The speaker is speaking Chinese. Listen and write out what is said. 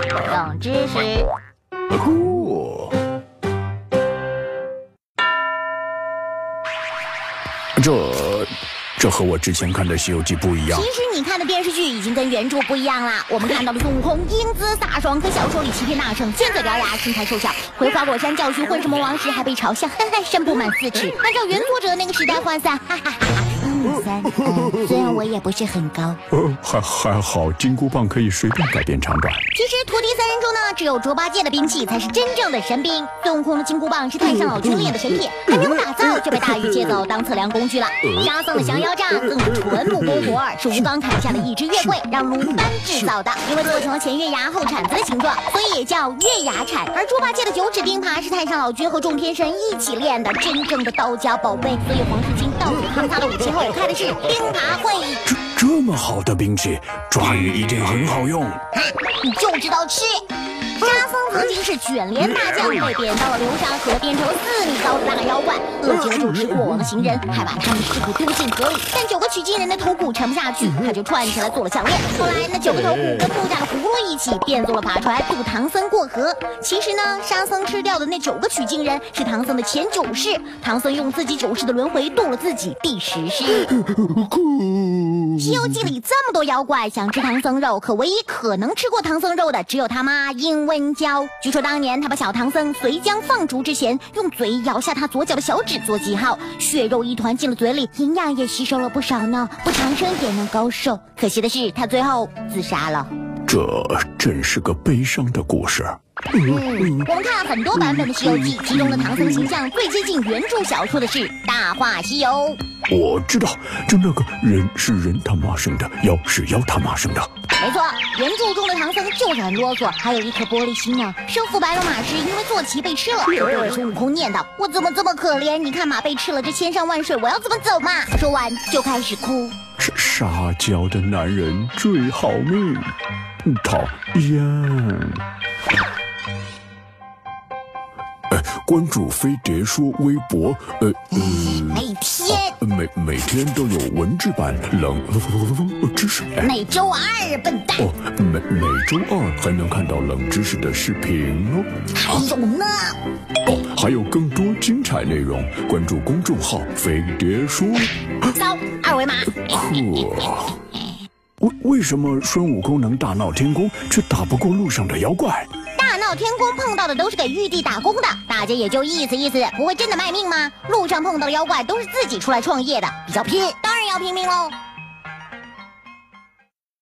冷知识。哦，这这和我之前看的《西游记》不一样其。实你看的电视剧已经跟原著不一样了。我们看到的孙悟空英姿飒爽，可小说里齐天大圣，尖嘴獠牙，身材瘦小，回花果山教训混世魔王时还被嘲笑，哈哈，身不满四尺。按照原作者那个时代换算，哈哈哈哈，一米三。嗯虽然我也不是很高。呃，还还好，金箍棒可以随便改变长短。其实徒弟三人中呢，只有猪八戒的兵器才是真正的神兵。孙悟空的金箍棒是太上老君炼的神品，还没有打造就被大禹借走当测量工具了。沙僧的降妖杖更是纯木工活儿，是吴刚砍下的一只月桂，让鲁班制造的。因为做成了前月牙后铲子的形状，所以也叫月牙铲。而猪八戒的九齿钉耙是太上老君和众天神一起炼的，真正的道家宝贝。所以黄世钦到处坑他的武器后，开的是冰爬会。这这么好的兵器，抓鱼一定很好用。你就知道吃。沙僧曾经是卷帘大将，被贬到了流沙河，变成了四米高的大妖怪，饿极了就吃过往的行人，还把他们尸骨丢进河里。但九个取经人的头骨沉不下去，他就串起来做了项链。后来那九个头骨跟木架的葫芦一起变做了法船，渡唐僧过河。其实呢，沙僧吃掉的那九个取经人是唐僧的前九世，唐僧用自己九世的轮回渡了自己第十世。《西游记》里这么多妖怪，想吃唐僧肉，可唯一可能吃过唐僧肉的，只有他妈殷温娇。据说当年他把小唐僧随将放逐之前，用嘴咬下他左脚的小指做记号，血肉一团进了嘴里，营养也吸收了不少呢，不长生也能高寿。可惜的是，他最后自杀了。这真是个悲伤的故事。嗯，我们看了很多版本的《西游记》，其中的唐僧形象最接近原著小说的是《大话西游》。我知道，就那个人是人他妈生的，妖是妖他妈生的。没错，原著中的唐僧就是很啰嗦，还有一颗玻璃心呢。生父白龙马是，因为坐骑被吃了，就对孙悟空念叨：“我怎么这么可怜？你看马被吃了，这千山万水，我要怎么走嘛？” 说完就开始哭。这撒娇的男人最好命，讨厌。呃，关注飞碟说微博，呃呃，每天每每天都有文字版冷知识。哎每周二，笨蛋。哦，每每周二还能看到冷知识的视频哦。还有呢，哦，还有更多精彩内容，关注公众号“飞碟说扫二维码。”。呵，为为什么孙悟空能大闹天宫，却打不过路上的妖怪？到天宫碰到的都是给玉帝打工的，大家也就意思意思，不会真的卖命吗？路上碰到的妖怪都是自己出来创业的，比较拼，当然要拼命喽。